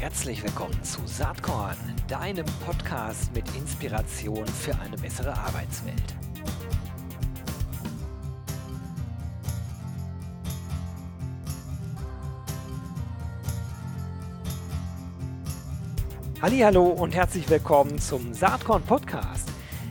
Herzlich willkommen zu Saatkorn, deinem Podcast mit Inspiration für eine bessere Arbeitswelt. Hallo und herzlich willkommen zum Saatkorn Podcast.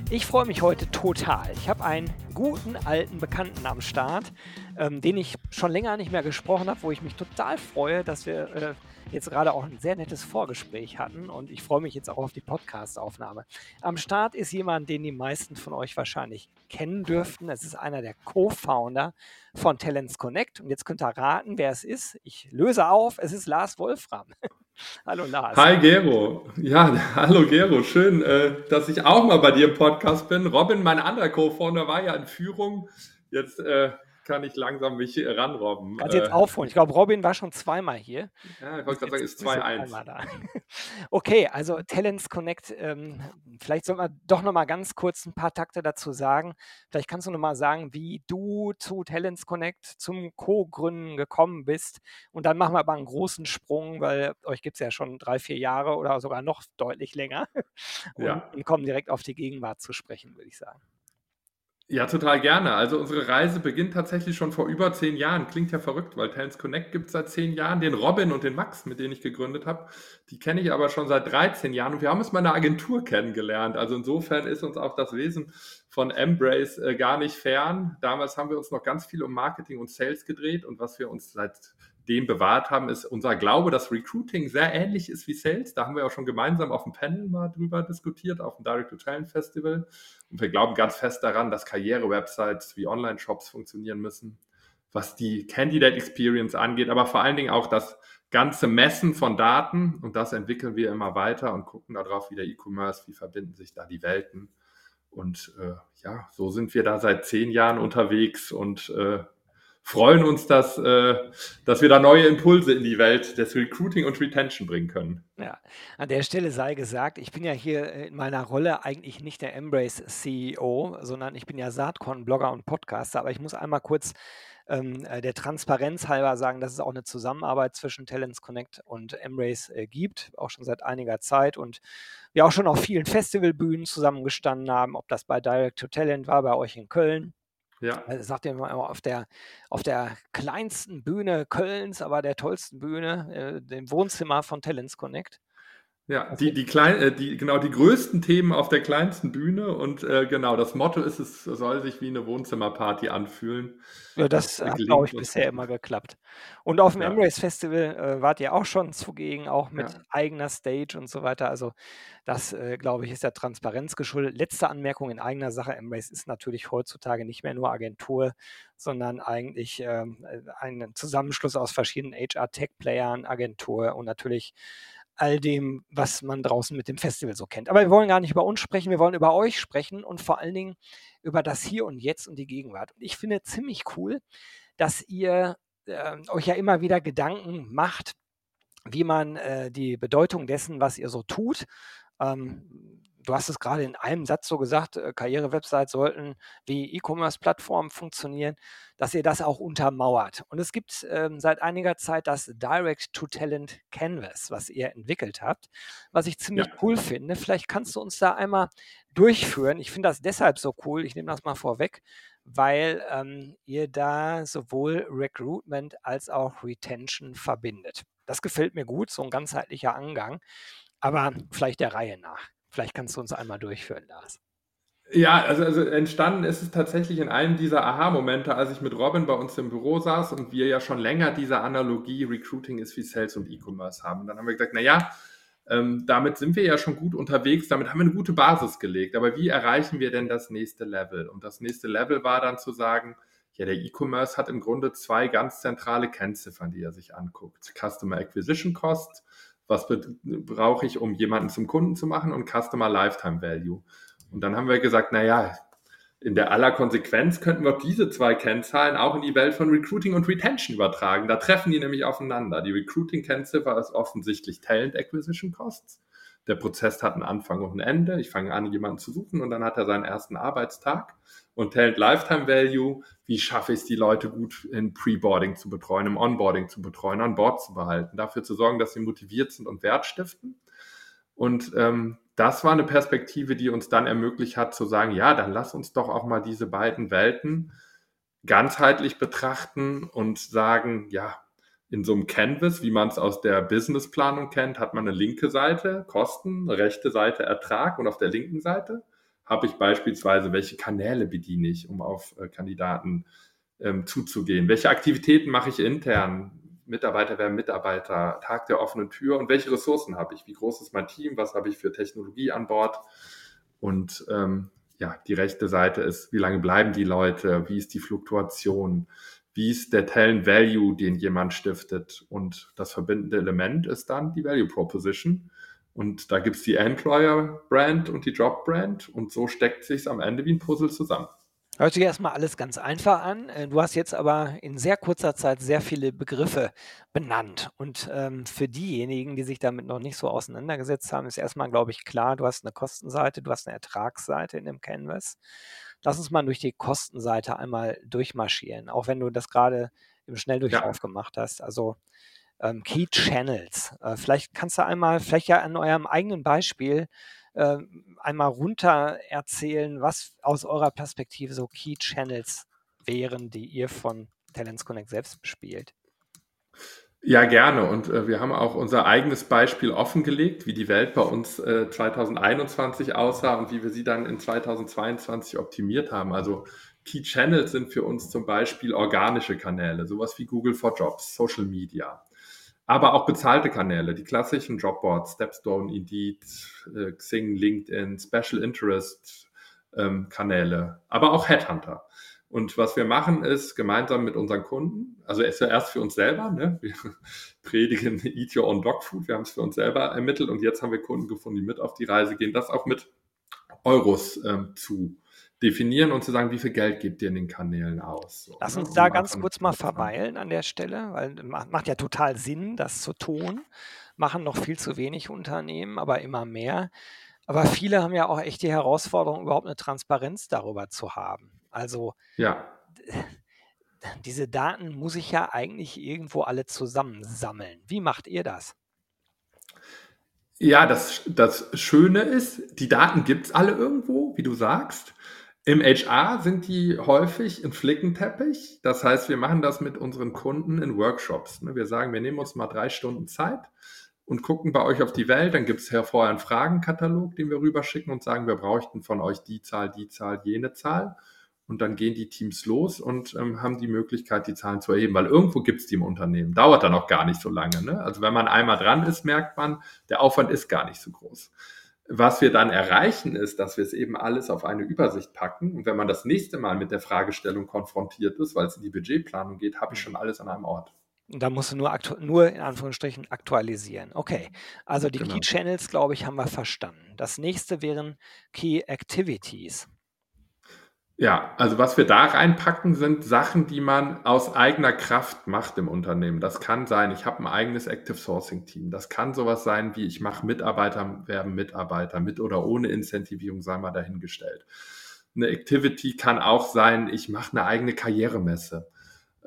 Ich freue mich heute total. Ich habe einen guten alten Bekannten am Start, ähm, den ich schon länger nicht mehr gesprochen habe, wo ich mich total freue, dass wir äh, jetzt gerade auch ein sehr nettes Vorgespräch hatten und ich freue mich jetzt auch auf die Podcast-Aufnahme. Am Start ist jemand, den die meisten von euch wahrscheinlich kennen dürften. Es ist einer der Co-Founder von Talents Connect und jetzt könnt ihr raten, wer es ist. Ich löse auf, es ist Lars Wolfram. Hallo Lars. Hi Gero. Ja, hallo Gero. Schön, äh, dass ich auch mal bei dir im Podcast bin. Robin, mein anderer Co-Founder, war ja in Führung. Jetzt äh, kann ich langsam mich ranrobben. Kannst jetzt äh, aufholen. Ich glaube, Robin war schon zweimal hier. Ja, ich wollte gerade sagen, ist 2-1. Okay, also Talents Connect, ähm, vielleicht sollten wir doch noch mal ganz kurz ein paar Takte dazu sagen. Vielleicht kannst du noch mal sagen, wie du zu Talents Connect zum Co-Gründen gekommen bist. Und dann machen wir aber einen großen Sprung, weil euch gibt es ja schon drei, vier Jahre oder sogar noch deutlich länger. Und, ja. und kommen direkt auf die Gegenwart zu sprechen, würde ich sagen. Ja, total gerne. Also unsere Reise beginnt tatsächlich schon vor über zehn Jahren. Klingt ja verrückt, weil Talents Connect gibt es seit zehn Jahren. Den Robin und den Max, mit denen ich gegründet habe, die kenne ich aber schon seit 13 Jahren und wir haben uns mal in einer Agentur kennengelernt. Also insofern ist uns auch das Wesen von Embrace äh, gar nicht fern. Damals haben wir uns noch ganz viel um Marketing und Sales gedreht und was wir uns seit dem bewahrt haben, ist unser Glaube, dass Recruiting sehr ähnlich ist wie Sales. Da haben wir auch schon gemeinsam auf dem Panel mal drüber diskutiert, auf dem Direct-to-Talent-Festival. Und wir glauben ganz fest daran, dass Karriere-Websites wie Online-Shops funktionieren müssen, was die Candidate Experience angeht, aber vor allen Dingen auch das ganze Messen von Daten. Und das entwickeln wir immer weiter und gucken darauf, wie der E-Commerce, wie verbinden sich da die Welten. Und äh, ja, so sind wir da seit zehn Jahren unterwegs und äh, freuen uns, dass, äh, dass wir da neue Impulse in die Welt des Recruiting und Retention bringen können. Ja, an der Stelle sei gesagt, ich bin ja hier in meiner Rolle eigentlich nicht der Embrace CEO, sondern ich bin ja Saatkorn-Blogger und Podcaster, aber ich muss einmal kurz ähm, äh, der Transparenz halber sagen, dass es auch eine Zusammenarbeit zwischen Talents Connect und Embrace äh, gibt, auch schon seit einiger Zeit. Und wir auch schon auf vielen Festivalbühnen zusammengestanden haben, ob das bei Direct to Talent war, bei euch in Köln ja. Also sagt ihr mal auf der, auf der kleinsten Bühne Kölns, aber der tollsten Bühne, äh, dem Wohnzimmer von Talents Connect. Ja, also die, die, klein, äh, die, genau, die größten Themen auf der kleinsten Bühne und äh, genau, das Motto ist, es soll sich wie eine Wohnzimmerparty anfühlen. Ja, das hat, glaube ich, bisher immer geklappt. Und auf dem ja. Embrace Festival äh, wart ihr auch schon zugegen, auch mit ja. eigener Stage und so weiter. Also das, äh, glaube ich, ist der Transparenz geschuldet. Letzte Anmerkung in eigener Sache. Embrace ist natürlich heutzutage nicht mehr nur Agentur, sondern eigentlich ähm, ein Zusammenschluss aus verschiedenen HR-Tech-Playern, Agentur und natürlich all dem, was man draußen mit dem Festival so kennt. Aber wir wollen gar nicht über uns sprechen, wir wollen über euch sprechen und vor allen Dingen über das Hier und Jetzt und die Gegenwart. Und ich finde ziemlich cool, dass ihr äh, euch ja immer wieder Gedanken macht, wie man äh, die Bedeutung dessen, was ihr so tut, ähm, du hast es gerade in einem Satz so gesagt, äh, Karriere-Websites sollten wie E-Commerce-Plattformen funktionieren, dass ihr das auch untermauert. Und es gibt ähm, seit einiger Zeit das Direct-to-Talent Canvas, was ihr entwickelt habt, was ich ziemlich ja. cool finde. Vielleicht kannst du uns da einmal durchführen. Ich finde das deshalb so cool, ich nehme das mal vorweg, weil ähm, ihr da sowohl Recruitment als auch Retention verbindet. Das gefällt mir gut, so ein ganzheitlicher Angang, aber vielleicht der Reihe nach. Vielleicht kannst du uns einmal durchführen, Lars. Ja, also, also entstanden ist es tatsächlich in einem dieser Aha-Momente, als ich mit Robin bei uns im Büro saß und wir ja schon länger diese Analogie Recruiting ist wie Sales und E-Commerce haben. Und dann haben wir gesagt, naja, ähm, damit sind wir ja schon gut unterwegs, damit haben wir eine gute Basis gelegt. Aber wie erreichen wir denn das nächste Level? Und das nächste Level war dann zu sagen, ja, der E-Commerce hat im Grunde zwei ganz zentrale Kennziffern, die er sich anguckt. Customer Acquisition Cost was brauche ich, um jemanden zum Kunden zu machen und Customer Lifetime Value. Und dann haben wir gesagt, naja, in der aller Konsequenz könnten wir diese zwei Kennzahlen auch in die Welt von Recruiting und Retention übertragen. Da treffen die nämlich aufeinander. Die Recruiting-Kennziffer ist offensichtlich Talent Acquisition Costs. Der Prozess hat einen Anfang und ein Ende. Ich fange an, jemanden zu suchen und dann hat er seinen ersten Arbeitstag. Und Talent Lifetime Value, wie schaffe ich es, die Leute gut in Preboarding zu betreuen, im Onboarding zu betreuen, an Bord zu behalten, dafür zu sorgen, dass sie motiviert sind und Wert stiften. Und ähm, das war eine Perspektive, die uns dann ermöglicht hat zu sagen, ja, dann lass uns doch auch mal diese beiden Welten ganzheitlich betrachten und sagen, ja, in so einem Canvas, wie man es aus der Businessplanung kennt, hat man eine linke Seite Kosten, eine rechte Seite Ertrag und auf der linken Seite habe ich beispielsweise, welche Kanäle bediene ich, um auf äh, Kandidaten ähm, zuzugehen, welche Aktivitäten mache ich intern, Mitarbeiter werden Mitarbeiter, Tag der offenen Tür. Und welche Ressourcen habe ich, wie groß ist mein Team, was habe ich für Technologie an Bord? Und ähm, ja, die rechte Seite ist, wie lange bleiben die Leute, wie ist die Fluktuation, wie ist der Talent Value, den jemand stiftet. Und das verbindende Element ist dann die Value Proposition. Und da gibt es die Employer Brand und die Job Brand. Und so steckt sich am Ende wie ein Puzzle zusammen. Hört sich erstmal alles ganz einfach an. Äh, du hast jetzt aber in sehr kurzer Zeit sehr viele Begriffe benannt. Und ähm, für diejenigen, die sich damit noch nicht so auseinandergesetzt haben, ist erstmal, glaube ich, klar, du hast eine Kostenseite, du hast eine Ertragsseite in dem Canvas. Lass uns mal durch die Kostenseite einmal durchmarschieren, auch wenn du das gerade im Schnelldurchlauf ja. gemacht hast. Also ähm, Key Channels. Äh, vielleicht kannst du einmal, vielleicht ja an eurem eigenen Beispiel äh, einmal runter erzählen, was aus eurer Perspektive so Key Channels wären, die ihr von Talents Connect selbst bespielt? Ja, gerne. Und äh, wir haben auch unser eigenes Beispiel offengelegt, wie die Welt bei uns äh, 2021 aussah und wie wir sie dann in 2022 optimiert haben. Also Key Channels sind für uns zum Beispiel organische Kanäle, sowas wie Google for Jobs, Social Media aber auch bezahlte Kanäle, die klassischen Jobboards, Stepstone, Indeed, äh, Xing, LinkedIn, Special Interest ähm, Kanäle, aber auch Headhunter. Und was wir machen ist, gemeinsam mit unseren Kunden, also erst für uns selber, ne? wir predigen Eat Your Own Dog Food, wir haben es für uns selber ermittelt und jetzt haben wir Kunden gefunden, die mit auf die Reise gehen, das auch mit Euros ähm, zu definieren und zu sagen, wie viel Geld gibt ihr in den Kanälen aus. Lass ne, uns ne? da ganz kurz mal verweilen an der Stelle, weil macht ja total Sinn, das zu tun. Machen noch viel zu wenig Unternehmen, aber immer mehr. Aber viele haben ja auch echt die Herausforderung, überhaupt eine Transparenz darüber zu haben. Also ja. diese Daten muss ich ja eigentlich irgendwo alle zusammensammeln. Wie macht ihr das? Ja, das, das Schöne ist, die Daten gibt es alle irgendwo, wie du sagst. Im HR sind die häufig im Flickenteppich. Das heißt, wir machen das mit unseren Kunden in Workshops. Ne? Wir sagen, wir nehmen uns mal drei Stunden Zeit und gucken bei euch auf die Welt. Dann gibt es vorher einen Fragenkatalog, den wir rüberschicken und sagen, wir bräuchten von euch die Zahl, die Zahl, jene Zahl. Und dann gehen die Teams los und ähm, haben die Möglichkeit, die Zahlen zu erheben, weil irgendwo gibt es die im Unternehmen. Dauert dann auch gar nicht so lange. Ne? Also wenn man einmal dran ist, merkt man, der Aufwand ist gar nicht so groß. Was wir dann erreichen, ist, dass wir es eben alles auf eine Übersicht packen. Und wenn man das nächste Mal mit der Fragestellung konfrontiert ist, weil es in die Budgetplanung geht, habe ich schon alles an einem Ort. Da musst du nur, nur in Anführungsstrichen aktualisieren. Okay, also die genau. Key Channels, glaube ich, haben wir verstanden. Das nächste wären Key Activities. Ja, also was wir da reinpacken, sind Sachen, die man aus eigener Kraft macht im Unternehmen. Das kann sein, ich habe ein eigenes Active Sourcing Team. Das kann sowas sein, wie ich mache Mitarbeiter werben Mitarbeiter mit oder ohne Incentivierung, sei mal dahingestellt. Eine Activity kann auch sein, ich mache eine eigene Karrieremesse.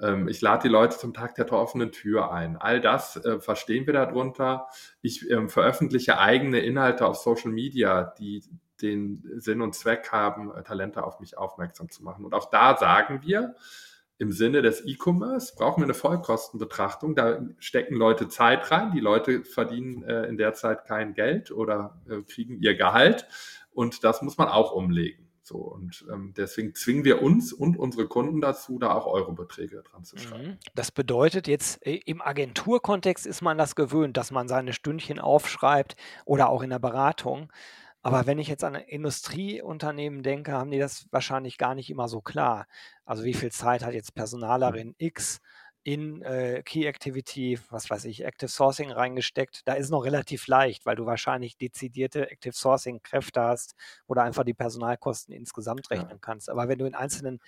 Ähm, ich lade die Leute zum Tag der offenen Tür ein. All das äh, verstehen wir darunter. Ich ähm, veröffentliche eigene Inhalte auf Social Media, die den Sinn und Zweck haben, äh, Talente auf mich aufmerksam zu machen. Und auch da sagen wir, im Sinne des E-Commerce brauchen wir eine Vollkostenbetrachtung. Da stecken Leute Zeit rein. Die Leute verdienen äh, in der Zeit kein Geld oder äh, kriegen ihr Gehalt. Und das muss man auch umlegen. So, und ähm, deswegen zwingen wir uns und unsere Kunden dazu, da auch Eurobeträge dran zu schreiben. Mhm. Das bedeutet jetzt, äh, im Agenturkontext ist man das gewöhnt, dass man seine Stündchen aufschreibt oder auch in der Beratung. Aber wenn ich jetzt an Industrieunternehmen denke, haben die das wahrscheinlich gar nicht immer so klar. Also wie viel Zeit hat jetzt Personalerin X in äh, Key Activity, was weiß ich, Active Sourcing reingesteckt? Da ist noch relativ leicht, weil du wahrscheinlich dezidierte Active Sourcing Kräfte hast oder einfach die Personalkosten insgesamt rechnen ja. kannst. Aber wenn du in einzelnen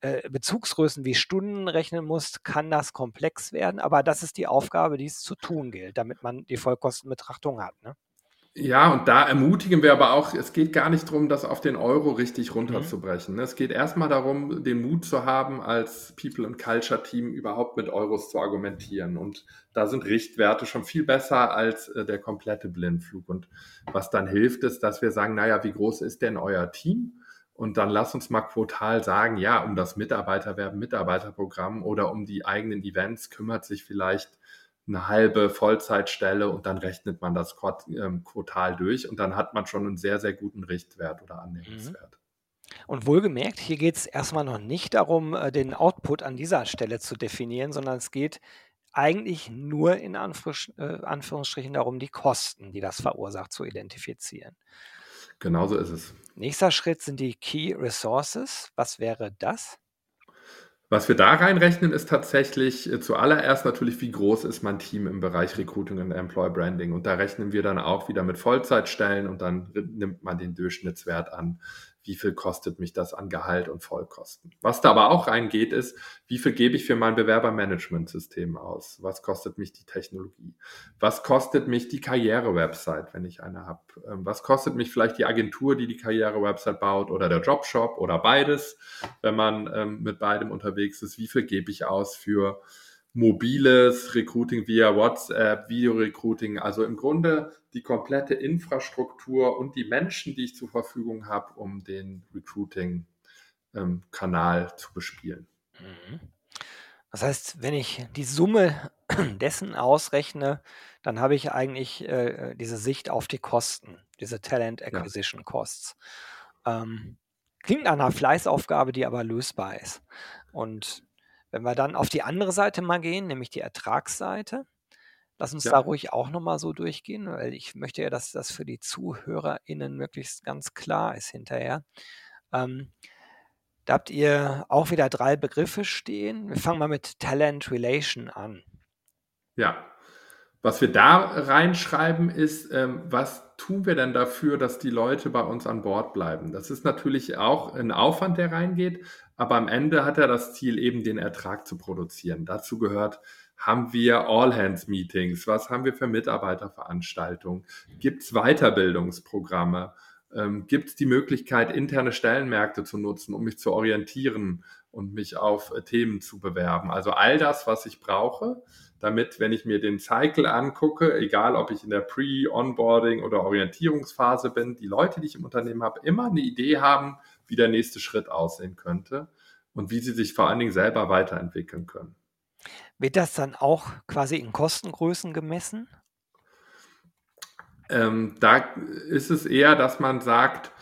äh, Bezugsgrößen wie Stunden rechnen musst, kann das komplex werden. Aber das ist die Aufgabe, die es zu tun gilt, damit man die Vollkostenbetrachtung hat. Ne? Ja, und da ermutigen wir aber auch, es geht gar nicht darum, das auf den Euro richtig mhm. runterzubrechen. Mhm. Es geht erstmal darum, den Mut zu haben, als People and Culture Team überhaupt mit Euros zu argumentieren. Und da sind Richtwerte schon viel besser als äh, der komplette Blindflug. Und was dann hilft, ist, dass wir sagen, naja, wie groß ist denn euer Team? Und dann lass uns mal quotal sagen, ja, um das Mitarbeiterwerben, Mitarbeiterprogramm oder um die eigenen Events kümmert sich vielleicht eine halbe Vollzeitstelle und dann rechnet man das ähm, Quartal durch und dann hat man schon einen sehr, sehr guten Richtwert oder Annehmenswert. Mhm. Und wohlgemerkt, hier geht es erstmal noch nicht darum, äh, den Output an dieser Stelle zu definieren, sondern es geht eigentlich nur in äh, Anführungsstrichen darum, die Kosten, die das verursacht, zu identifizieren. Genauso ist es. Nächster Schritt sind die Key Resources. Was wäre das? Was wir da reinrechnen, ist tatsächlich äh, zuallererst natürlich, wie groß ist mein Team im Bereich Recruiting und Employer Branding. Und da rechnen wir dann auch wieder mit Vollzeitstellen und dann nimmt man den Durchschnittswert an wie viel kostet mich das an Gehalt und Vollkosten. Was da aber auch reingeht, ist, wie viel gebe ich für mein Bewerbermanagementsystem aus? Was kostet mich die Technologie? Was kostet mich die Karriere-Website, wenn ich eine habe? Ähm, was kostet mich vielleicht die Agentur, die die Karriere-Website baut oder der Jobshop oder beides, wenn man ähm, mit beidem unterwegs ist? Wie viel gebe ich aus für mobiles Recruiting via WhatsApp, Video-Recruiting, also im Grunde die komplette Infrastruktur und die Menschen, die ich zur Verfügung habe, um den Recruiting-Kanal ähm, zu bespielen. Mhm. Das heißt, wenn ich die Summe dessen ausrechne, dann habe ich eigentlich äh, diese Sicht auf die Kosten, diese Talent Acquisition ja. Costs. Ähm, klingt nach einer Fleißaufgabe, die aber lösbar ist. Und wenn wir dann auf die andere Seite mal gehen, nämlich die Ertragsseite, lass uns ja. da ruhig auch nochmal so durchgehen, weil ich möchte ja, dass das für die ZuhörerInnen möglichst ganz klar ist hinterher. Ähm, da habt ihr auch wieder drei Begriffe stehen. Wir fangen mal mit Talent Relation an. Ja, was wir da reinschreiben ist, ähm, was tun wir denn dafür, dass die Leute bei uns an Bord bleiben? Das ist natürlich auch ein Aufwand, der reingeht, aber am Ende hat er das Ziel, eben den Ertrag zu produzieren. Dazu gehört, haben wir All-Hands-Meetings? Was haben wir für Mitarbeiterveranstaltungen? Gibt es Weiterbildungsprogramme? Ähm, Gibt es die Möglichkeit, interne Stellenmärkte zu nutzen, um mich zu orientieren und mich auf äh, Themen zu bewerben? Also all das, was ich brauche, damit, wenn ich mir den Cycle angucke, egal ob ich in der Pre-Onboarding oder Orientierungsphase bin, die Leute, die ich im Unternehmen habe, immer eine Idee haben, wie der nächste Schritt aussehen könnte und wie sie sich vor allen Dingen selber weiterentwickeln können. Wird das dann auch quasi in Kostengrößen gemessen? Ähm, da ist es eher, dass man sagt,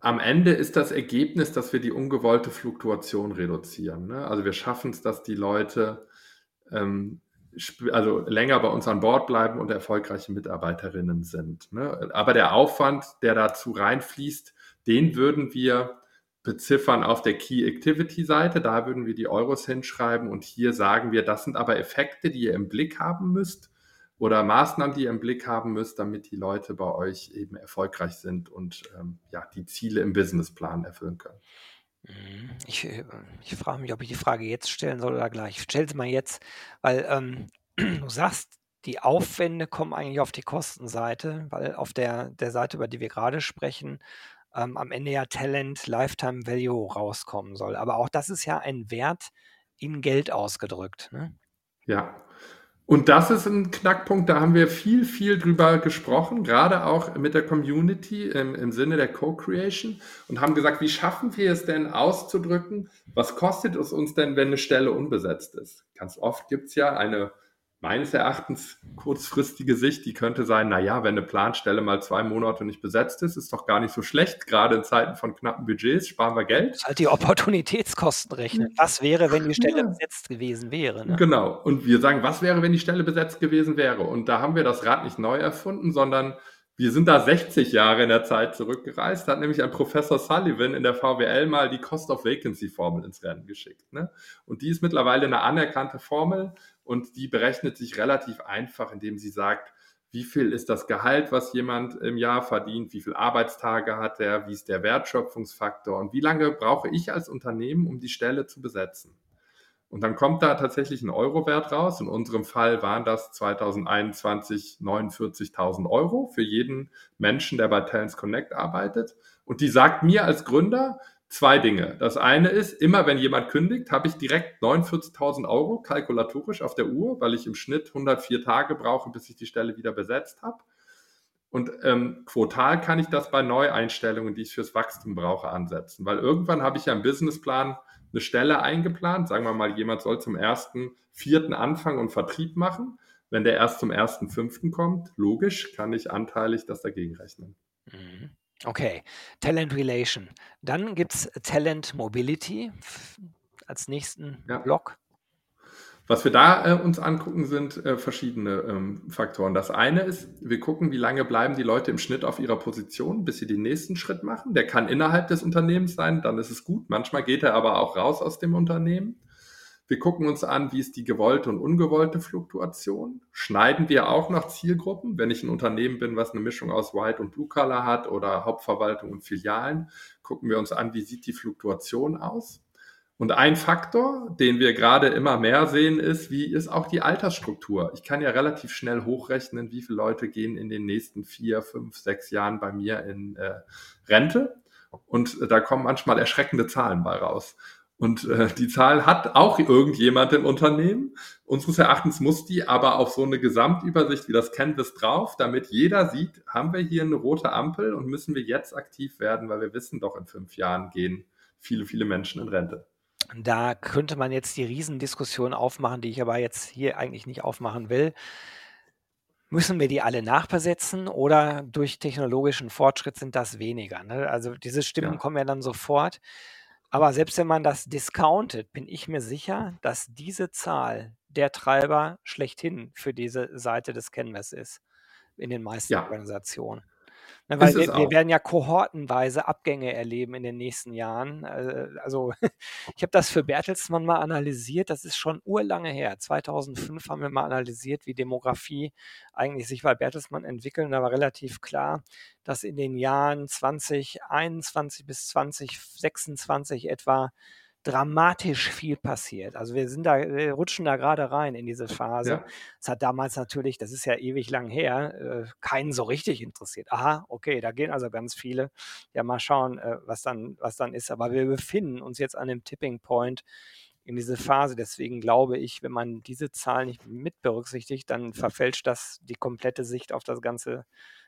am Ende ist das Ergebnis, dass wir die ungewollte Fluktuation reduzieren. Ne? Also wir schaffen es, dass die Leute ähm, also länger bei uns an Bord bleiben und erfolgreiche Mitarbeiterinnen sind. Ne? Aber der Aufwand, der dazu reinfließt, den würden wir beziffern auf der Key Activity Seite. Da würden wir die Euros hinschreiben und hier sagen wir, das sind aber Effekte, die ihr im Blick haben müsst oder Maßnahmen, die ihr im Blick haben müsst, damit die Leute bei euch eben erfolgreich sind und ähm, ja, die Ziele im Businessplan erfüllen können. Mhm. Ich, äh, ich frage mich, ob ich die Frage jetzt stellen soll oder gleich. Ich stelle sie mal jetzt, weil ähm, du sagst, die Aufwände kommen eigentlich auf die Kostenseite, weil auf der, der Seite, über die wir gerade sprechen, ähm, am Ende ja Talent Lifetime Value rauskommen soll. Aber auch das ist ja ein Wert in Geld ausgedrückt. Ne? Ja, und das ist ein Knackpunkt, da haben wir viel, viel drüber gesprochen, gerade auch mit der Community im, im Sinne der Co-Creation und haben gesagt, wie schaffen wir es denn auszudrücken, was kostet es uns denn, wenn eine Stelle unbesetzt ist? Ganz oft gibt es ja eine meines Erachtens kurzfristige Sicht, die könnte sein, naja, wenn eine Planstelle mal zwei Monate nicht besetzt ist, ist doch gar nicht so schlecht. Gerade in Zeiten von knappen Budgets sparen wir Geld. Halt die Opportunitätskosten rechnen. Was wäre, wenn die Stelle ja. besetzt gewesen wäre? Ne? Genau. Und wir sagen, was wäre, wenn die Stelle besetzt gewesen wäre? Und da haben wir das Rad nicht neu erfunden, sondern wir sind da 60 Jahre in der Zeit zurückgereist. Da hat nämlich ein Professor Sullivan in der VWL mal die Cost of Vacancy Formel ins Rennen geschickt. Ne? Und die ist mittlerweile eine anerkannte Formel und die berechnet sich relativ einfach, indem sie sagt, wie viel ist das Gehalt, was jemand im Jahr verdient, wie viele Arbeitstage hat er, wie ist der Wertschöpfungsfaktor und wie lange brauche ich als Unternehmen, um die Stelle zu besetzen. Und dann kommt da tatsächlich ein Eurowert raus. In unserem Fall waren das 2021 49.000 Euro für jeden Menschen, der bei Talents Connect arbeitet. Und die sagt mir als Gründer zwei Dinge. Das eine ist, immer wenn jemand kündigt, habe ich direkt 49.000 Euro kalkulatorisch auf der Uhr, weil ich im Schnitt 104 Tage brauche, bis ich die Stelle wieder besetzt habe. Und ähm, quotal kann ich das bei Neueinstellungen, die ich fürs Wachstum brauche, ansetzen. Weil irgendwann habe ich ja im Businessplan eine Stelle eingeplant. Sagen wir mal, jemand soll zum ersten, vierten Anfang und Vertrieb machen. Wenn der erst zum ersten, fünften kommt, logisch, kann ich anteilig das dagegen rechnen. Mhm. Okay, Talent Relation. Dann gibt es Talent Mobility als nächsten ja. Block. Was wir da äh, uns angucken, sind äh, verschiedene ähm, Faktoren. Das eine ist, wir gucken, wie lange bleiben die Leute im Schnitt auf ihrer Position, bis sie den nächsten Schritt machen. Der kann innerhalb des Unternehmens sein, dann ist es gut. Manchmal geht er aber auch raus aus dem Unternehmen. Wir gucken uns an, wie ist die gewollte und ungewollte Fluktuation. Schneiden wir auch noch Zielgruppen? Wenn ich ein Unternehmen bin, was eine Mischung aus White und Blue Color hat oder Hauptverwaltung und Filialen, gucken wir uns an, wie sieht die Fluktuation aus? Und ein Faktor, den wir gerade immer mehr sehen, ist, wie ist auch die Altersstruktur. Ich kann ja relativ schnell hochrechnen, wie viele Leute gehen in den nächsten vier, fünf, sechs Jahren bei mir in äh, Rente. Und äh, da kommen manchmal erschreckende Zahlen bei raus. Und äh, die Zahl hat auch irgendjemand im Unternehmen. Unseres Erachtens muss die aber auf so eine Gesamtübersicht wie das Canvas drauf, damit jeder sieht, haben wir hier eine rote Ampel und müssen wir jetzt aktiv werden, weil wir wissen doch, in fünf Jahren gehen viele, viele Menschen in Rente. Da könnte man jetzt die Riesendiskussion aufmachen, die ich aber jetzt hier eigentlich nicht aufmachen will. Müssen wir die alle nachbesetzen oder durch technologischen Fortschritt sind das weniger? Ne? Also diese Stimmen ja. kommen ja dann sofort. Aber selbst wenn man das discountet, bin ich mir sicher, dass diese Zahl der Treiber schlechthin für diese Seite des Canvas ist in den meisten ja. Organisationen. Ne, weil wir, wir, werden ja kohortenweise Abgänge erleben in den nächsten Jahren. Äh, also ich habe das für Bertelsmann mal analysiert, das ist schon urlange her. 2005 haben wir mal analysiert, wie Demografie eigentlich sich bei Bertelsmann entwickelt. Und da war relativ klar, dass in den Jahren 2021 bis 2026 etwa dramatisch viel passiert. Also wir sind da, wir rutschen da gerade rein in diese Phase. Ja. Das hat damals natürlich, das ist ja ewig lang her, äh, keinen so richtig interessiert. Aha, okay, da gehen also ganz viele. Ja, mal schauen, äh, was dann, was dann ist. Aber wir befinden uns jetzt an dem Tipping Point in diese Phase. Deswegen glaube ich, wenn man diese Zahl nicht mit berücksichtigt, dann verfälscht das die komplette Sicht auf das ganze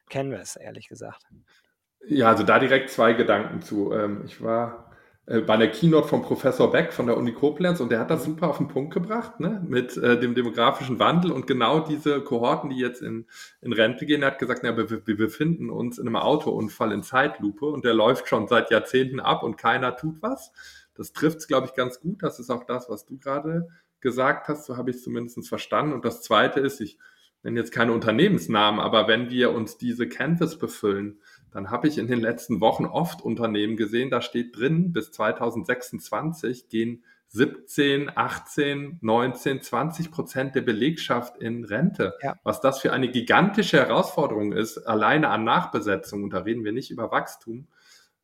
Canvas, ehrlich gesagt. Ja, also da direkt zwei Gedanken zu. Ähm, ich war bei der Keynote von Professor Beck von der Uni Koblenz und der hat das super auf den Punkt gebracht, ne, mit äh, dem demografischen Wandel und genau diese Kohorten, die jetzt in, in Rente gehen, er hat gesagt, na, wir, wir befinden uns in einem Autounfall in Zeitlupe und der läuft schon seit Jahrzehnten ab und keiner tut was. Das trifft es, glaube ich, ganz gut. Das ist auch das, was du gerade gesagt hast, so habe ich es zumindest verstanden. Und das Zweite ist, ich nenne jetzt keine Unternehmensnamen, aber wenn wir uns diese Canvas befüllen, dann habe ich in den letzten Wochen oft Unternehmen gesehen, da steht drin, bis 2026 gehen 17, 18, 19, 20 Prozent der Belegschaft in Rente. Ja. Was das für eine gigantische Herausforderung ist, alleine an Nachbesetzung, und da reden wir nicht über Wachstum.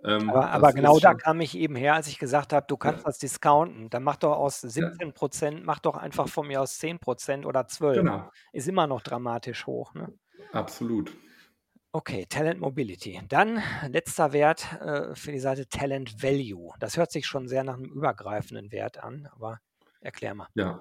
Ähm, aber, aber genau da kam ich eben her, als ich gesagt habe, du kannst ja. das discounten. Dann mach doch aus 17 Prozent, ja. mach doch einfach von mir aus 10 Prozent oder 12. Genau. Ist immer noch dramatisch hoch. Ne? Absolut. Okay, Talent Mobility. Dann letzter Wert äh, für die Seite Talent Value. Das hört sich schon sehr nach einem übergreifenden Wert an, aber erklär mal. Ja,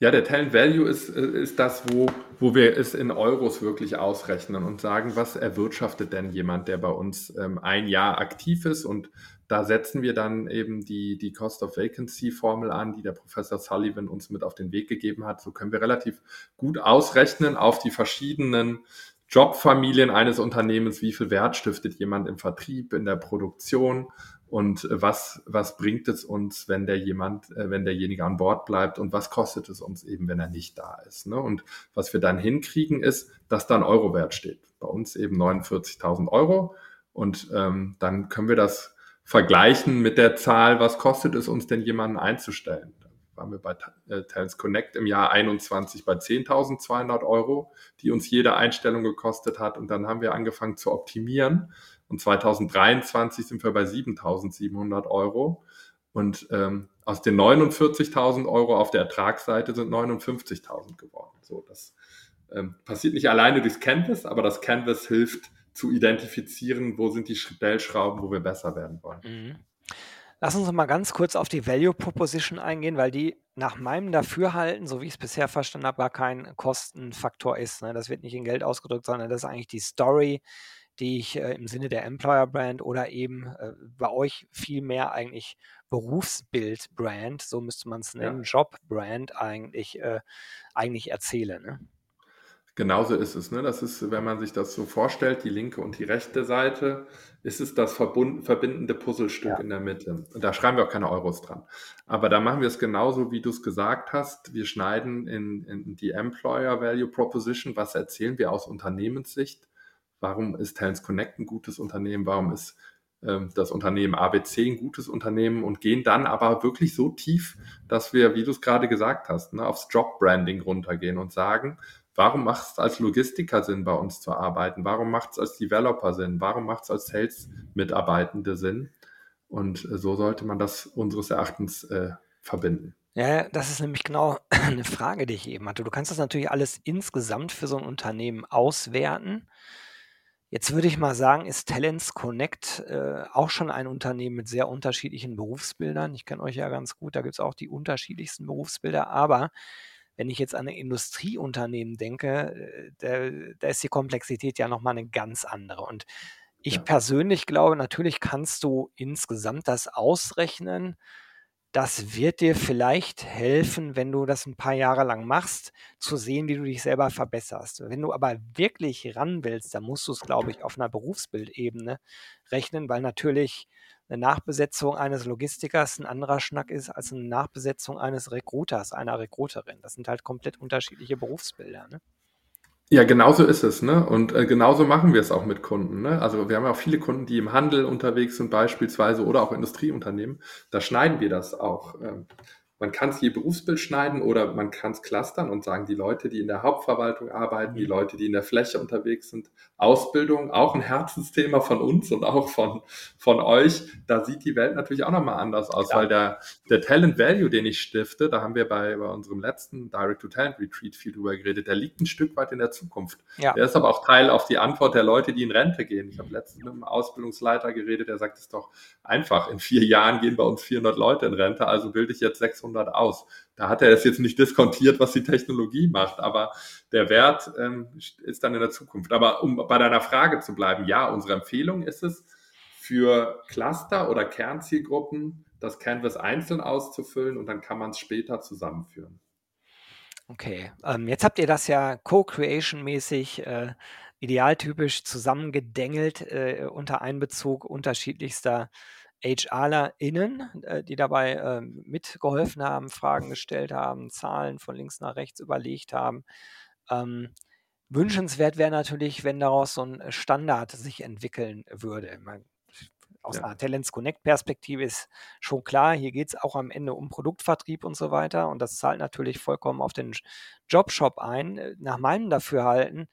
ja der Talent Value ist, äh, ist das, wo, wo wir es in Euros wirklich ausrechnen und sagen, was erwirtschaftet denn jemand, der bei uns ähm, ein Jahr aktiv ist und da setzen wir dann eben die, die Cost of Vacancy Formel an, die der Professor Sullivan uns mit auf den Weg gegeben hat. So können wir relativ gut ausrechnen auf die verschiedenen Jobfamilien eines Unternehmens, wie viel Wert stiftet jemand im Vertrieb, in der Produktion und was, was bringt es uns, wenn der jemand, äh, wenn derjenige an Bord bleibt und was kostet es uns eben, wenn er nicht da ist. Ne? Und was wir dann hinkriegen, ist, dass da ein Eurowert steht. Bei uns eben 49.000 Euro. Und ähm, dann können wir das vergleichen mit der Zahl, was kostet es uns denn, jemanden einzustellen waren wir bei äh, Talents Connect im Jahr 21 bei 10.200 Euro, die uns jede Einstellung gekostet hat. Und dann haben wir angefangen zu optimieren. Und 2023 sind wir bei 7.700 Euro. Und ähm, aus den 49.000 Euro auf der Ertragsseite sind 59.000 geworden. So, das ähm, passiert nicht alleine durchs Canvas, aber das Canvas hilft zu identifizieren, wo sind die Stellschrauben, wo wir besser werden wollen. Mhm. Lass uns noch mal ganz kurz auf die Value Proposition eingehen, weil die nach meinem Dafürhalten, so wie ich es bisher verstanden habe, gar kein Kostenfaktor ist. Ne? Das wird nicht in Geld ausgedrückt, sondern das ist eigentlich die Story, die ich äh, im Sinne der Employer Brand oder eben äh, bei euch viel mehr eigentlich Berufsbild Brand, so müsste man es nennen, ja. Job Brand eigentlich, äh, eigentlich erzähle. Ne? Genauso ist es. Ne? Das ist, wenn man sich das so vorstellt, die linke und die rechte Seite, ist es das verbindende Puzzlestück ja. in der Mitte. Und da schreiben wir auch keine Euros dran. Aber da machen wir es genauso, wie du es gesagt hast. Wir schneiden in, in die Employer Value Proposition. Was erzählen wir aus Unternehmenssicht? Warum ist Talents Connect ein gutes Unternehmen? Warum ist ähm, das Unternehmen ABC ein gutes Unternehmen und gehen dann aber wirklich so tief, dass wir, wie du es gerade gesagt hast, ne, aufs Job-Branding runtergehen und sagen, Warum macht es als Logistiker Sinn, bei uns zu arbeiten? Warum macht es als Developer Sinn? Warum macht es als Sales-Mitarbeitende Sinn? Und äh, so sollte man das unseres Erachtens äh, verbinden. Ja, das ist nämlich genau eine Frage, die ich eben hatte. Du kannst das natürlich alles insgesamt für so ein Unternehmen auswerten. Jetzt würde ich mal sagen, ist Talents Connect äh, auch schon ein Unternehmen mit sehr unterschiedlichen Berufsbildern. Ich kenne euch ja ganz gut, da gibt es auch die unterschiedlichsten Berufsbilder, aber wenn ich jetzt an ein Industrieunternehmen denke, äh, da, ist die Komplexität ja nochmal eine ganz andere. Und ich ja. persönlich glaube, natürlich kannst du insgesamt das ausrechnen. Das wird dir vielleicht helfen, wenn du das ein paar Jahre lang machst, zu sehen, wie du dich selber verbesserst. Wenn du aber wirklich ran willst, dann musst du es, glaube ich, auf einer Berufsbildebene rechnen, weil natürlich eine Nachbesetzung eines Logistikers ein anderer Schnack ist als eine Nachbesetzung eines Recruiters, einer Recruiterin. Das sind halt komplett unterschiedliche Berufsbilder. Ne? Ja, genauso ist es, ne? Und äh, genauso machen wir es auch mit Kunden. Ne? Also wir haben ja auch viele Kunden, die im Handel unterwegs sind, beispielsweise, oder auch Industrieunternehmen. Da schneiden wir das auch. Ähm, man kann es je Berufsbild schneiden oder man kann es clustern und sagen, die Leute, die in der Hauptverwaltung arbeiten, die mhm. Leute, die in der Fläche unterwegs sind, Ausbildung, auch ein Herzensthema von uns und auch von, von euch, da sieht die Welt natürlich auch nochmal anders aus, ja. weil der, der Talent Value, den ich stifte, da haben wir bei, bei unserem letzten Direct-to-Talent-Retreat viel drüber geredet, der liegt ein Stück weit in der Zukunft. Ja. Der ist aber auch Teil auf die Antwort der Leute, die in Rente gehen. Ich habe letztens mit einem Ausbildungsleiter geredet, der sagt, es ist doch einfach, in vier Jahren gehen bei uns 400 Leute in Rente, also bilde ich jetzt 600 600 aus. Da hat er es jetzt nicht diskontiert, was die Technologie macht, aber der Wert ähm, ist dann in der Zukunft. Aber um bei deiner Frage zu bleiben, ja, unsere Empfehlung ist es, für Cluster oder Kernzielgruppen das Canvas einzeln auszufüllen und dann kann man es später zusammenführen. Okay, ähm, jetzt habt ihr das ja Co-Creation-mäßig äh, idealtypisch zusammengedengelt äh, unter Einbezug unterschiedlichster HRlerInnen, äh, die dabei ähm, mitgeholfen haben, Fragen gestellt haben, Zahlen von links nach rechts überlegt haben. Ähm, wünschenswert wäre natürlich, wenn daraus so ein Standard sich entwickeln würde. Man, aus ja. einer Talents Connect Perspektive ist schon klar, hier geht es auch am Ende um Produktvertrieb und so weiter und das zahlt natürlich vollkommen auf den Jobshop ein. Nach meinem Dafürhalten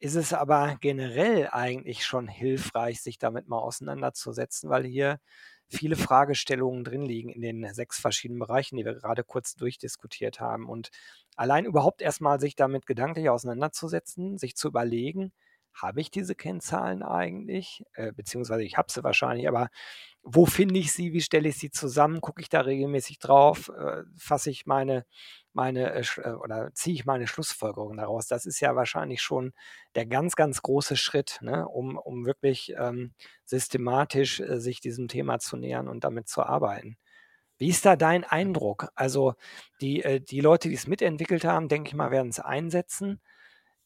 ist es aber generell eigentlich schon hilfreich, sich damit mal auseinanderzusetzen, weil hier viele Fragestellungen drin liegen in den sechs verschiedenen Bereichen, die wir gerade kurz durchdiskutiert haben. Und allein überhaupt erstmal sich damit gedanklich auseinanderzusetzen, sich zu überlegen, habe ich diese Kennzahlen eigentlich? Äh, beziehungsweise ich habe sie wahrscheinlich, aber wo finde ich sie? Wie stelle ich sie zusammen? Gucke ich da regelmäßig drauf? Äh, fasse ich meine, meine äh, äh, oder ziehe ich meine Schlussfolgerungen daraus? Das ist ja wahrscheinlich schon der ganz, ganz große Schritt, ne? um, um wirklich ähm, systematisch äh, sich diesem Thema zu nähern und damit zu arbeiten. Wie ist da dein Eindruck? Also die, äh, die Leute, die es mitentwickelt haben, denke ich mal, werden es einsetzen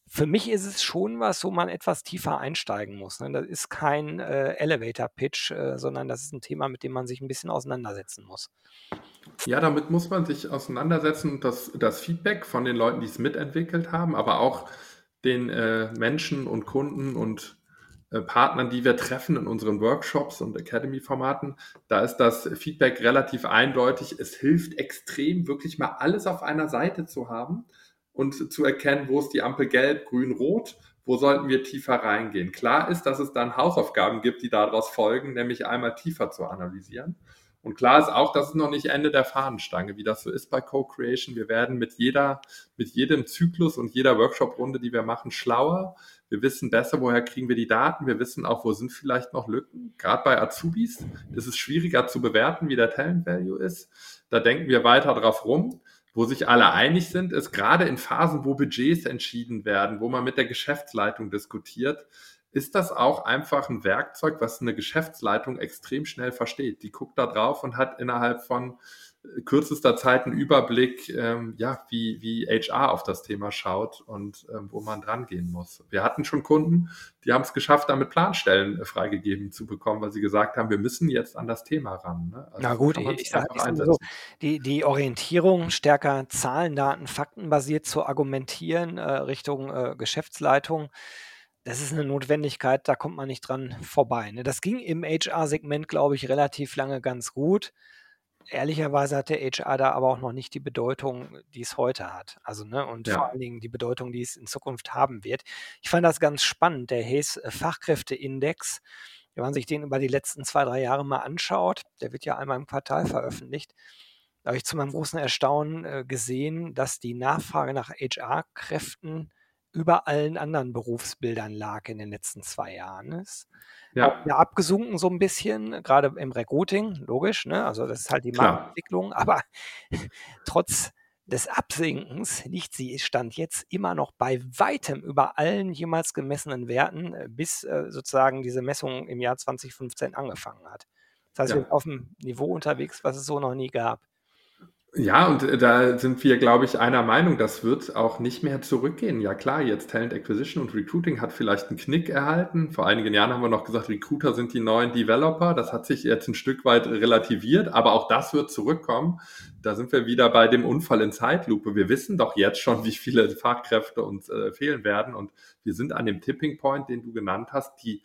für mich ist es schon was, wo man etwas tiefer einsteigen muss. Ne? Das ist kein äh, Elevator-Pitch, äh, sondern das ist ein Thema, mit dem man sich ein bisschen auseinandersetzen muss. Ja, damit muss man sich auseinandersetzen. Das, das Feedback von den Leuten, die es mitentwickelt haben, aber auch den äh, Menschen und Kunden und äh, Partnern, die wir treffen in unseren Workshops und Academy-Formaten, da ist das Feedback relativ eindeutig. Es hilft extrem, wirklich mal alles auf einer Seite zu haben und zu erkennen, wo ist die Ampel gelb, grün, rot, wo sollten wir tiefer reingehen. Klar ist, dass es dann Hausaufgaben gibt, die daraus folgen, nämlich einmal tiefer zu analysieren. Und klar ist auch, das ist noch nicht Ende der Fahnenstange, wie das so ist bei Co-Creation. Wir werden mit jeder, mit jedem Zyklus und jeder Workshop-Runde, die wir machen, schlauer. Wir wissen besser, woher kriegen wir die Daten. Wir wissen auch, wo sind vielleicht noch Lücken. Gerade bei Azubis ist es schwieriger zu bewerten, wie der Talent Value ist. Da denken wir weiter drauf rum. Wo sich alle einig sind, ist gerade in Phasen, wo Budgets entschieden werden, wo man mit der Geschäftsleitung diskutiert, ist das auch einfach ein Werkzeug, was eine Geschäftsleitung extrem schnell versteht. Die guckt da drauf und hat innerhalb von kürzester Zeit einen Überblick, ähm, ja, wie, wie HR auf das Thema schaut und ähm, wo man dran gehen muss. Wir hatten schon Kunden, die haben es geschafft, damit Planstellen äh, freigegeben zu bekommen, weil sie gesagt haben, wir müssen jetzt an das Thema ran. Ne? Also Na gut, ich, ich sage so, die, die Orientierung stärker Zahlen, Daten, Fakten basiert zu argumentieren äh, Richtung äh, Geschäftsleitung das ist eine Notwendigkeit, da kommt man nicht dran vorbei, ne? Das ging im HR-Segment, glaube ich, relativ lange ganz gut. Ehrlicherweise hat der HR da aber auch noch nicht die Bedeutung, die es heute hat. Also, ne, und vor allen Dingen die Bedeutung, die es in Zukunft haben wird. Ich fand das ganz spannend, der Hayes äh, Fachkräfteindex, wenn man sich den über die letzten zwei, drei Jahre mal anschaut, der wird ja einmal im Quartal veröffentlicht. Da habe ich zu meinem großen Erstaunen äh, gesehen, dass die Nachfrage nach HR-Kräften über allen anderen Berufsbildern lag in den letzten zwei Jahren ist. Ja. ja abgesunken so ein bisschen, gerade im Recruiting, logisch, ne? Also das ist halt die Marktentwicklung, aber trotz des Absinkens liegt sie Stand jetzt immer noch bei weitem über allen jemals gemessenen Werten, äh, bis äh, sozusagen diese Messung im Jahr 2015 angefangen hat. Das heißt, ja. wir sind auf einem Niveau unterwegs, was es so noch nie gab. Ja, und äh, da sind wir, glaube ich, einer Meinung, das wird auch nicht mehr zurückgehen. Ja klar, jetzt Talent Acquisition und Recruiting hat vielleicht einen Knick erhalten. Vor einigen Jahren haben wir noch gesagt, Recruiter sind die neuen Developer. Das hat sich jetzt ein Stück weit relativiert, aber auch das wird zurückkommen. Da sind wir wieder bei dem Unfall in Zeitlupe. Wir wissen doch jetzt schon, wie viele Fachkräfte uns äh, fehlen werden und wir sind an dem Tipping Point, den du genannt hast, die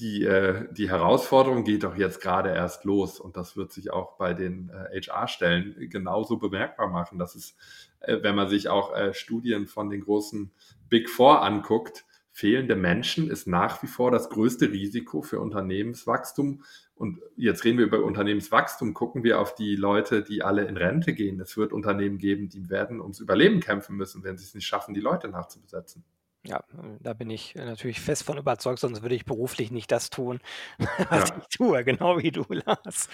die, äh, die Herausforderung geht doch jetzt gerade erst los und das wird sich auch bei den äh, HR-Stellen genauso bemerkbar machen. Das ist, äh, wenn man sich auch äh, Studien von den großen Big Four anguckt, fehlende Menschen ist nach wie vor das größte Risiko für Unternehmenswachstum. Und jetzt reden wir über Unternehmenswachstum, gucken wir auf die Leute, die alle in Rente gehen. Es wird Unternehmen geben, die werden ums Überleben kämpfen müssen, wenn sie es nicht schaffen, die Leute nachzubesetzen. Ja, da bin ich äh, natürlich fest von überzeugt, sonst würde ich beruflich nicht das tun, was Ja. ich tue, genau wie du, Lars.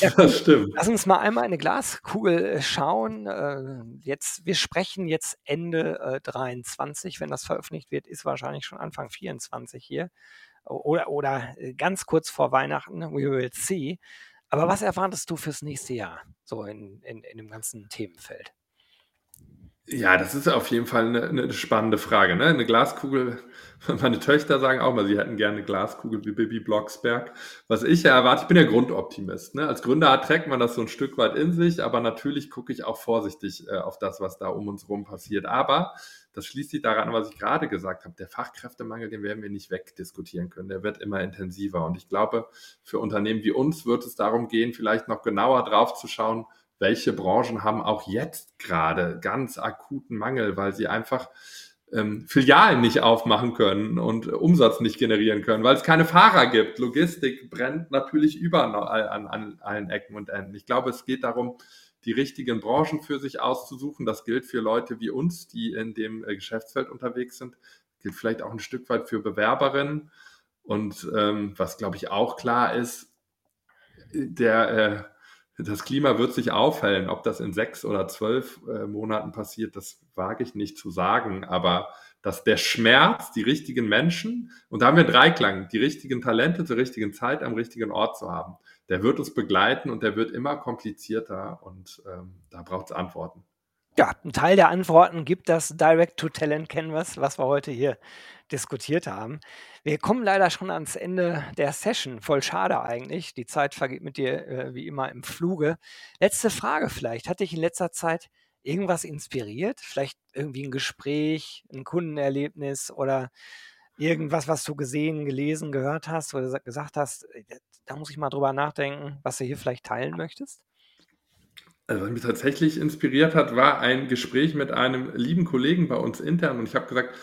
Ja, Das stimmt. lass uns mal einmal in eine Glaskugel äh, schauen. Äh, jetzt, wir sprechen jetzt Ende äh, 23, wenn das veröffentlicht wird, ist wahrscheinlich schon Anfang 24 hier. Oder, oder ganz kurz vor Weihnachten, we will see. Aber was erwartest du fürs nächste Jahr, so in, in, in dem ganzen Themenfeld? Ja, das ist auf jeden Fall eine, eine spannende Frage. Ne? Eine Glaskugel, meine Töchter sagen auch mal, sie hätten gerne eine Glaskugel wie Bibi Blocksberg. Was ich ja erwarte, ich bin ja Grundoptimist. Ne? Als Gründer trägt man das so ein Stück weit in sich, aber natürlich gucke ich auch vorsichtig äh, auf das, was da um uns rum passiert. Aber das schließt sich daran, was ich gerade gesagt habe. Der Fachkräftemangel, den werden wir nicht wegdiskutieren können. Der wird immer intensiver. Und ich glaube, für Unternehmen wie uns wird es darum gehen, vielleicht noch genauer drauf zu schauen, welche Branchen haben auch jetzt gerade ganz akuten Mangel, weil sie einfach ähm, Filialen nicht aufmachen können und Umsatz nicht generieren können, weil es keine Fahrer gibt. Logistik brennt natürlich überall an, an allen Ecken und Enden. Ich glaube, es geht darum, die richtigen Branchen für sich auszusuchen. Das gilt für Leute wie uns, die in dem äh, Geschäftsfeld unterwegs sind. Das gilt vielleicht auch ein Stück weit für Bewerberinnen. Und ähm, was, glaube ich, auch klar ist, der äh, das Klima wird sich aufhellen. Ob das in sechs oder zwölf äh, Monaten passiert, das wage ich nicht zu sagen. Aber dass der Schmerz, die richtigen Menschen, und da haben wir Dreiklang, die richtigen Talente zur richtigen Zeit am richtigen Ort zu haben, der wird uns begleiten und der wird immer komplizierter und ähm, da braucht es Antworten. Ja, ein Teil der Antworten gibt das Direct-to-Talent-Canvas, was wir heute hier diskutiert haben. Wir kommen leider schon ans Ende der Session. Voll schade eigentlich. Die Zeit vergeht mit dir äh, wie immer im Fluge. Letzte Frage vielleicht. Hat dich in letzter Zeit irgendwas inspiriert? Vielleicht irgendwie ein Gespräch, ein Kundenerlebnis oder irgendwas, was du gesehen, gelesen, gehört hast oder gesagt hast, äh, da muss ich mal drüber nachdenken, was du hier vielleicht teilen möchtest? Also was mich tatsächlich inspiriert hat, war ein Gespräch mit einem lieben Kollegen bei uns intern und ich habe gesagt,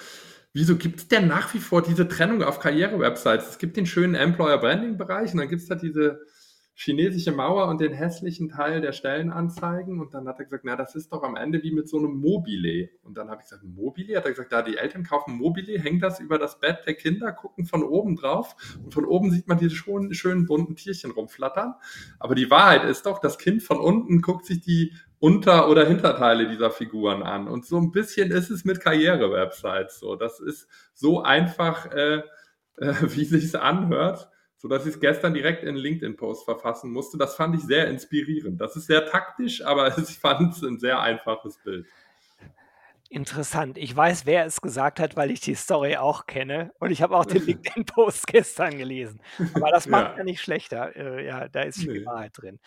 wieso gibt es denn nach wie vor diese Trennung auf Karriere-Websites? Es gibt den schönen Employer-Branding-Bereich und dann gibt es da diese chinesische Mauer und den hässlichen Teil der Stellenanzeigen. Und dann hat er gesagt, na, das ist doch am Ende wie mit so einem Mobile. Und dann habe ich gesagt, Mobile? Hat er gesagt, da die Eltern kaufen Mobile, hängt das über das Bett der Kinder, gucken von oben drauf und von oben sieht man diese schönen, schönen bunten Tierchen rumflattern. Aber die Wahrheit ist doch, das Kind von unten guckt sich die Unter- oder Hinterteile dieser Figuren an. Und so ein bisschen ist es mit Karriere-Websites so. Das ist so einfach, äh, äh, wie sich es anhört sodass ich es gestern direkt in LinkedIn-Post verfassen musste. Das fand ich sehr inspirierend. Das ist sehr taktisch, aber ich fand es ein sehr einfaches Bild. Interessant. Ich weiß, wer es gesagt hat, weil ich die Story auch kenne. Und ich habe auch den LinkedIn-Post gestern gelesen. Aber das macht ja, ja nicht schlechter. Äh, ja, da ist viel nee. Wahrheit drin.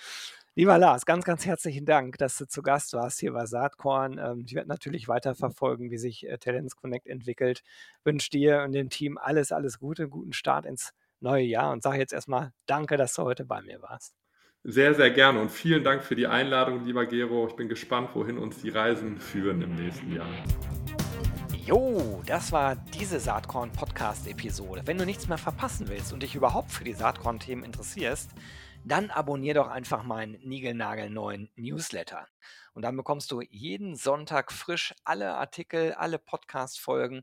Lieber Lars, ganz, ganz herzlichen Dank, dass du zu Gast warst hier bei Saatkorn. Ähm, ich werde natürlich weiterverfolgen, wie sich äh, Talents Connect entwickelt. Wünsche dir und dem Team alles, alles Gute, guten Start ins neue Jahr und sage jetzt erstmal Danke, dass du heute bei mir warst. Sehr, sehr gerne und vielen Dank für die Einladung, lieber Gero. Ich bin gespannt, wohin uns die Reisen führen im nächsten Jahr. Jo, das war diese Saatkorn-Podcast-Episode. Wenn du nichts mehr verpassen willst und dich überhaupt für die Saatkorn-Themen interessierst, dann abonnier doch einfach meinen niegelnagelneuen Newsletter. Und dann bekommst du jeden Sonntag frisch alle Artikel, alle Podcast-Folgen